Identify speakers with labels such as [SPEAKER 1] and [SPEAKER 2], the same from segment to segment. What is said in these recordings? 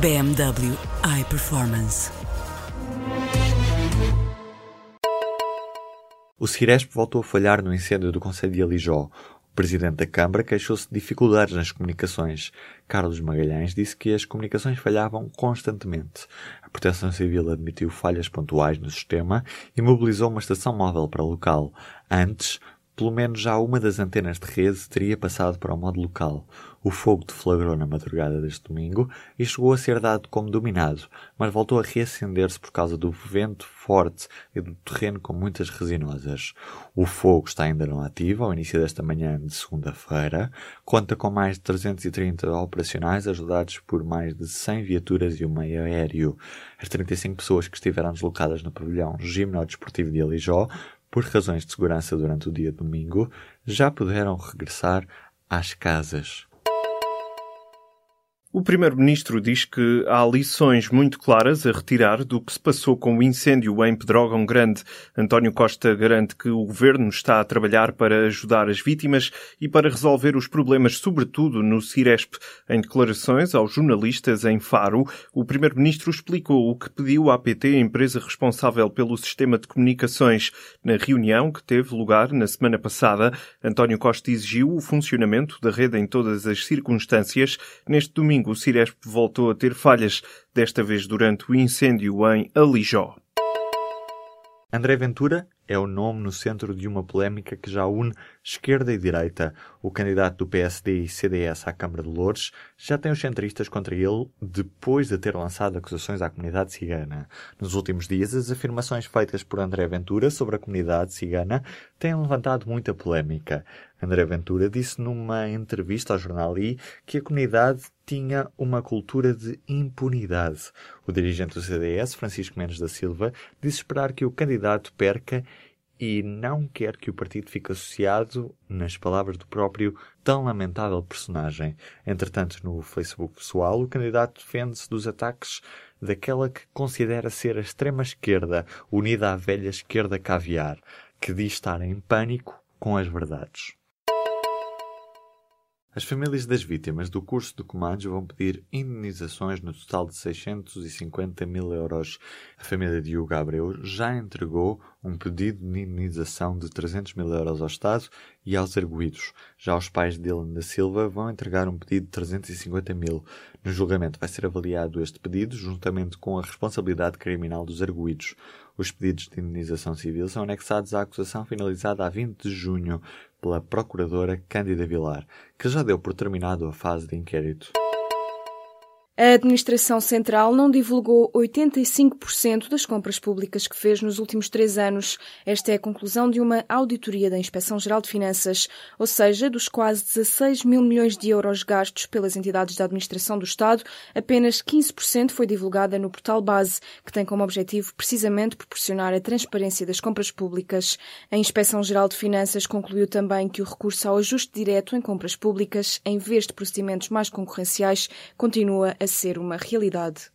[SPEAKER 1] BMW iPerformance.
[SPEAKER 2] O Ciresp voltou a falhar no incêndio do Conselho de Alijó. O presidente da Câmara queixou-se de dificuldades nas comunicações. Carlos Magalhães disse que as comunicações falhavam constantemente. A Proteção Civil admitiu falhas pontuais no sistema e mobilizou uma estação móvel para o local. Antes, pelo menos já uma das antenas de rede teria passado para o modo local. O fogo deflagrou na madrugada deste domingo e chegou a ser dado como dominado, mas voltou a reacender-se por causa do vento forte e do terreno com muitas resinosas. O fogo está ainda não ativo ao início desta manhã de segunda-feira. Conta com mais de 330 operacionais ajudados por mais de 100 viaturas e um meio aéreo. As 35 pessoas que estiveram deslocadas no pavilhão Gimnodesportivo de Alijó por razões de segurança durante o dia de domingo, já puderam regressar às casas.
[SPEAKER 3] O Primeiro-Ministro diz que há lições muito claras a retirar do que se passou com o incêndio em Pedrógão Grande. António Costa garante que o Governo está a trabalhar para ajudar as vítimas e para resolver os problemas, sobretudo no Ciresp. Em declarações aos jornalistas em Faro, o Primeiro-Ministro explicou o que pediu à PT, empresa responsável pelo sistema de comunicações. Na reunião que teve lugar na semana passada, António Costa exigiu o funcionamento da rede em todas as circunstâncias. Neste domingo, domingo, o Ciresp voltou a ter falhas, desta vez durante o incêndio em Alijó.
[SPEAKER 2] André Ventura é o nome no centro de uma polémica que já une esquerda e direita. O candidato do PSD e CDS à Câmara de Lourdes já tem os centristas contra ele depois de ter lançado acusações à comunidade cigana. Nos últimos dias, as afirmações feitas por André Ventura sobre a comunidade cigana têm levantado muita polémica. André Ventura disse numa entrevista ao jornal I que a comunidade tinha uma cultura de impunidade. O dirigente do CDS, Francisco Mendes da Silva, disse esperar que o candidato perca e não quer que o partido fique associado, nas palavras do próprio, tão lamentável personagem. Entretanto, no Facebook pessoal, o candidato defende-se dos ataques daquela que considera ser a extrema-esquerda, unida à velha esquerda caviar, que diz estar em pânico com as verdades. As famílias das vítimas do curso de comandos vão pedir indenizações no total de 650 mil euros. A família de Hugo Abreu já entregou um pedido de indenização de 300 mil euros ao Estado e aos arguídos. Já os pais de Dylan da Silva vão entregar um pedido de 350 mil. No julgamento vai ser avaliado este pedido juntamente com a responsabilidade criminal dos arguídos. Os pedidos de indenização civil são anexados à acusação finalizada a 20 de junho pela Procuradora Cândida Vilar, que já deu por terminado a fase de inquérito.
[SPEAKER 4] A Administração Central não divulgou 85% das compras públicas que fez nos últimos três anos. Esta é a conclusão de uma auditoria da Inspeção-Geral de Finanças, ou seja, dos quase 16 mil milhões de euros gastos pelas entidades da Administração do Estado, apenas 15% foi divulgada no portal base, que tem como objetivo precisamente proporcionar a transparência das compras públicas. A Inspeção-Geral de Finanças concluiu também que o recurso ao ajuste direto em compras públicas, em vez de procedimentos mais concorrenciais, continua a a ser uma realidade.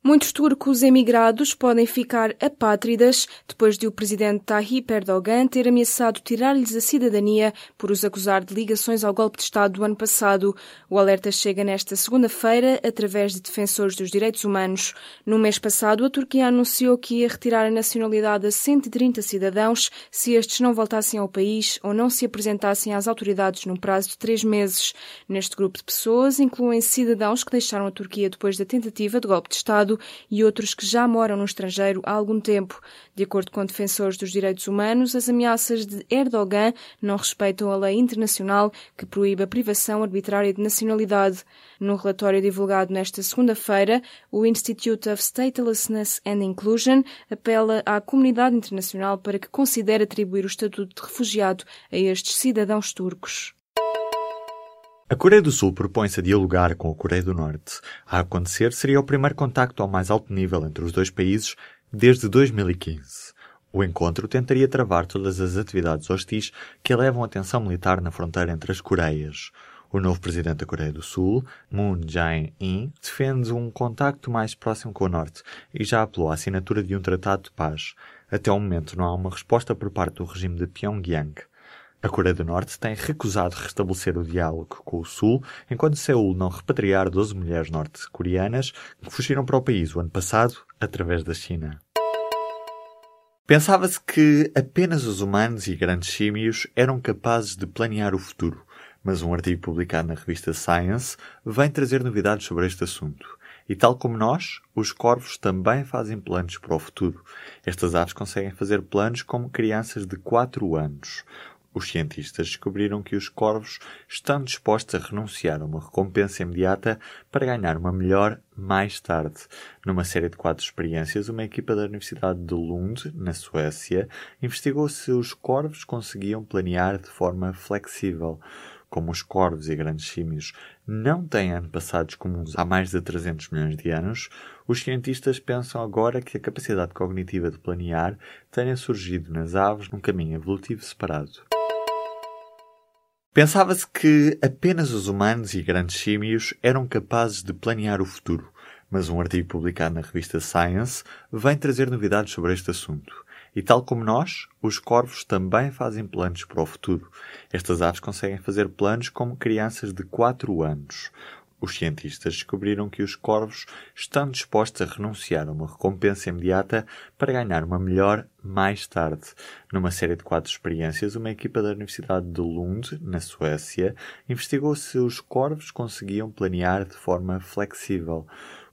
[SPEAKER 4] Muitos turcos emigrados podem ficar apátridas depois de o presidente Tayyip Erdogan ter ameaçado tirar-lhes a cidadania por os acusar de ligações ao golpe de Estado do ano passado. O alerta chega nesta segunda-feira através de defensores dos direitos humanos. No mês passado, a Turquia anunciou que ia retirar a nacionalidade a 130 cidadãos se estes não voltassem ao país ou não se apresentassem às autoridades num prazo de três meses. Neste grupo de pessoas incluem cidadãos que deixaram a Turquia depois da tentativa de golpe de Estado e outros que já moram no estrangeiro há algum tempo. De acordo com defensores dos direitos humanos, as ameaças de Erdogan não respeitam a lei internacional que proíbe a privação arbitrária de nacionalidade. No relatório divulgado nesta segunda-feira, o Institute of Statelessness and Inclusion apela à comunidade internacional para que considere atribuir o estatuto de refugiado a estes cidadãos turcos.
[SPEAKER 2] A Coreia do Sul propõe-se a dialogar com a Coreia do Norte. A acontecer seria o primeiro contacto ao mais alto nível entre os dois países desde 2015. O encontro tentaria travar todas as atividades hostis que elevam a tensão militar na fronteira entre as Coreias. O novo presidente da Coreia do Sul, Moon Jae-in, defende um contacto mais próximo com o Norte e já apelou à assinatura de um tratado de paz. Até ao momento não há uma resposta por parte do regime de Pyongyang. A Coreia do Norte tem recusado restabelecer o diálogo com o Sul, enquanto Seul não repatriar 12 mulheres norte-coreanas que fugiram para o país o ano passado através da China. Pensava-se que apenas os humanos e grandes símios eram capazes de planear o futuro, mas um artigo publicado na revista Science vem trazer novidades sobre este assunto. E tal como nós, os corvos também fazem planos para o futuro. Estas aves conseguem fazer planos como crianças de 4 anos. Os cientistas descobriram que os corvos estão dispostos a renunciar a uma recompensa imediata para ganhar uma melhor mais tarde. Numa série de quatro experiências, uma equipa da Universidade de Lund, na Suécia, investigou se os corvos conseguiam planear de forma flexível. Como os corvos e grandes símios não têm antepassados comuns há mais de 300 milhões de anos, os cientistas pensam agora que a capacidade cognitiva de planear tenha surgido nas aves num caminho evolutivo separado. Pensava-se que apenas os humanos e grandes símios eram capazes de planear o futuro, mas um artigo publicado na revista Science vem trazer novidades sobre este assunto. E tal como nós, os corvos também fazem planos para o futuro. Estas aves conseguem fazer planos como crianças de 4 anos. Os cientistas descobriram que os corvos estão dispostos a renunciar a uma recompensa imediata para ganhar uma melhor mais tarde. Numa série de quatro experiências, uma equipa da Universidade de Lund, na Suécia, investigou se os corvos conseguiam planear de forma flexível.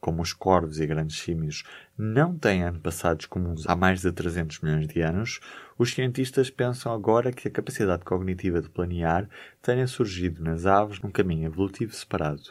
[SPEAKER 2] Como os corvos e grandes símios não têm antepassados comuns há mais de 300 milhões de anos, os cientistas pensam agora que a capacidade cognitiva de planear tenha surgido nas aves num caminho evolutivo separado.